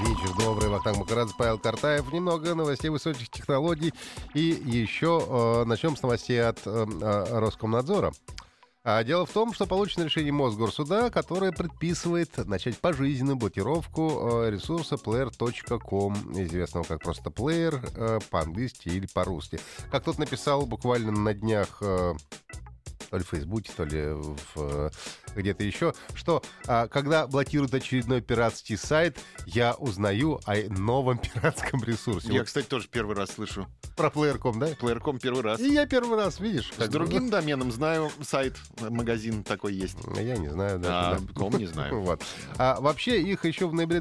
Вечер добрый, Вахтанг Макарадзе, Павел Картаев. Немного новостей высоких технологий. И еще э, начнем с новостей от э, э, Роскомнадзора. А дело в том, что получено решение Мосгорсуда, которое предписывает начать пожизненную блокировку э, ресурса player.com, известного как просто player, э, по-английски или по-русски. Как тот написал буквально на днях то ли в Фейсбуке, то ли в, э, где-то еще, что а, когда блокируют очередной пиратский сайт, я узнаю о новом пиратском ресурсе. Я, Вот кстати, тоже первый раз слышу. про Player.com, да? Плеерком первый раз. И я первый раз, видишь? С как бы, другим доменом знаю сайт, магазин такой есть. ну, Я не знаю. А да. ком не знаю. Вот. А вообще их еще в ноябре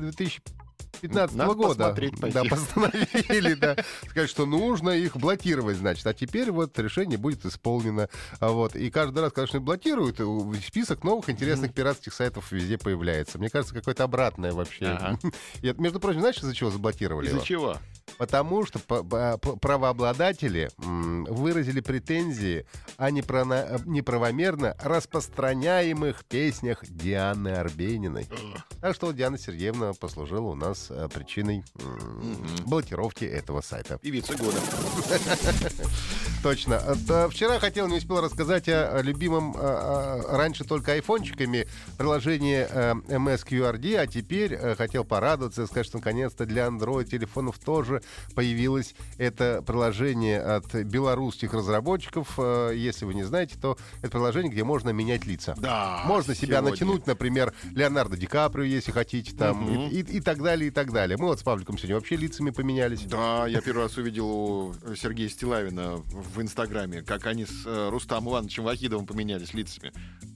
2015 Надо года да, постановили, да, сказать, что нужно их блокировать, значит. А теперь вот решение будет исполнено. А Вот. И каждый раз, конечно, блокируют, список новых интересных пиратских сайтов везде появляется. Мне кажется, какое-то обратное вообще. Ага. И между прочим, знаешь, из-за чего заблокировали Из-за его? чего? Потому что правообладатели выразили претензии о неправо- неправомерно распространяемых песнях Дианы Арбениной. Так что Диана Сергеевна послужила у нас э, причиной блокировки этого сайта. Певица года. Точно. Вчера хотел, не успел рассказать о любимом э, э, раньше только айфончиками приложении э, MS QRD, а теперь э, хотел порадоваться и сказать, что наконец-то для Android телефонов тоже появилось это приложение от белорусских разработчиков. Если вы не знаете, то это приложение, где можно менять лица. Да. Можно себя сегодня. натянуть, например, Леонардо Ди Каприо, если хотите, там, Мгм. и, и- и так далее, и так далее. Мы вот с Павликом сегодня вообще лицами поменялись. Да, я первый раз увидел у Сергея Стилавина в Инстаграме, как они с э, Рустамом Ивановичем Вахидовым поменялись лицами.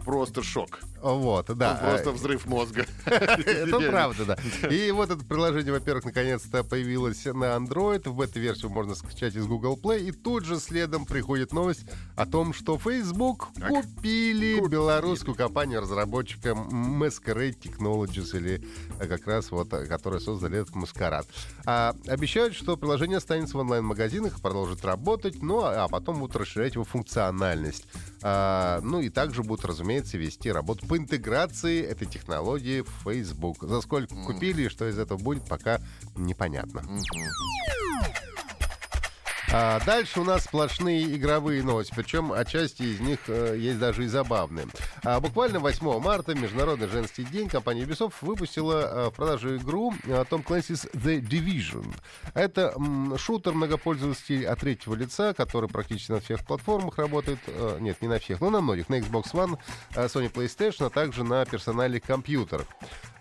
Просто шок. Вот, да. Ну, Просто взрыв мозга. Это правда, да. И вот это приложение, во-первых, наконец-то появилось на Android. В этой версию можно скачать из Google Play. И тут же следом приходит новость о том, что Facebook Так. купили Купили. белорусскую компанию-разработчика Masquerade Technologies, или э, как раз вот, э, которая создали этот маскарад. А, обещают, что приложение останется в онлайн-магазинах, продолжит работать, ну а а потом будут расширять его функциональность. А, ну и также будут, разумеется, вести работу по интеграции этой технологии в Facebook. За сколько купили и что из этого будет, пока непонятно. А дальше у нас сплошные игровые новости, причем отчасти из них э, есть даже и забавные. А буквально 8 марта, Международный женский день, компания Ubisoft выпустила э, в продажу игру э, Tom Clancy's The Division. Это м, шутер многопользователей от третьего лица, который практически на всех платформах работает. Э, нет, не на всех, но на многих. На Xbox One, э, Sony PlayStation, а также на персональных компьютерах.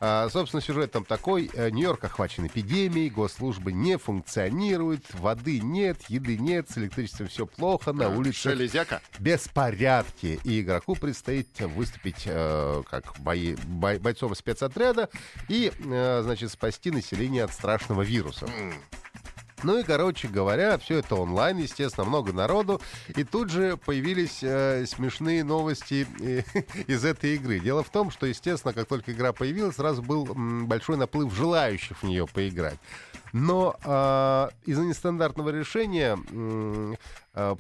А, собственно, сюжет там такой. Э, Нью-Йорк охвачен эпидемией, госслужбы не функционируют, воды нет, еды нет, с электричеством все плохо, на улицах Шелезяка. беспорядки. И игроку предстоит выступить э, как бои- бой- бойцом спецотряда и, э, значит, спасти население от страшного вируса. Ну и, короче говоря, все это онлайн, естественно, много народу. И тут же появились э, смешные новости э, из этой игры. Дело в том, что, естественно, как только игра появилась, сразу был м, большой наплыв желающих в нее поиграть. Но э, из-за нестандартного решения э,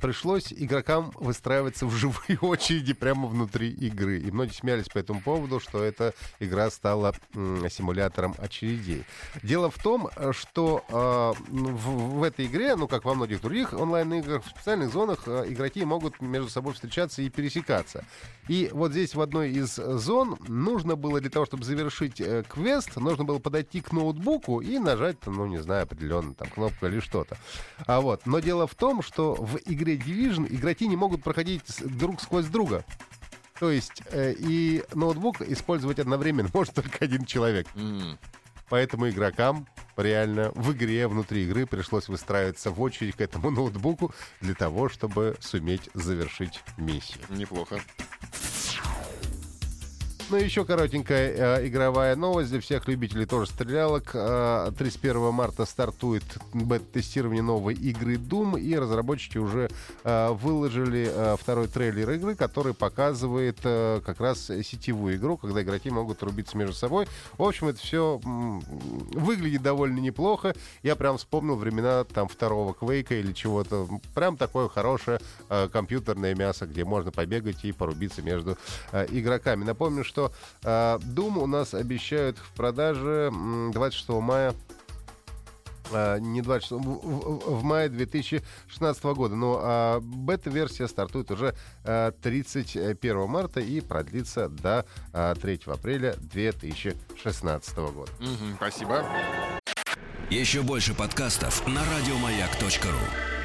пришлось игрокам выстраиваться в живые очереди прямо внутри игры. И многие смеялись по этому поводу, что эта игра стала симулятором очередей. Дело в том, э, что э, в, в этой игре, ну как во многих других онлайн-играх, в специальных зонах э, игроки могут между собой встречаться и пересекаться. И вот здесь в одной из зон нужно было для того, чтобы завершить э, квест, нужно было подойти к ноутбуку и нажать, ну не знаю, определенно там кнопку или что-то. А вот, но дело в том, что в игре Division игроки не могут проходить друг сквозь друга. То есть э, и ноутбук использовать одновременно может только один человек. М. Поэтому игрокам реально в игре, внутри игры пришлось выстраиваться в очередь к этому ноутбуку для того, чтобы суметь завершить миссию. Неплохо. Ну и еще коротенькая э, игровая новость для всех любителей тоже стрелялок. Э, 31 марта стартует бета-тестирование новой игры Doom, и разработчики уже э, выложили э, второй трейлер игры, который показывает э, как раз сетевую игру, когда игроки могут рубиться между собой. В общем, это все выглядит довольно неплохо. Я прям вспомнил времена там второго Квейка или чего-то. Прям такое хорошее э, компьютерное мясо, где можно побегать и порубиться между э, игроками. Напомню, что э, Doom у нас обещают в продаже м, 26 мая а, не 26, в, в- в мае 2016 года. Но а, бета-версия стартует уже а, 31 марта и продлится до а, 3 апреля 2016 года. Мгм, спасибо. Еще больше подкастов на радиомаяк.ру.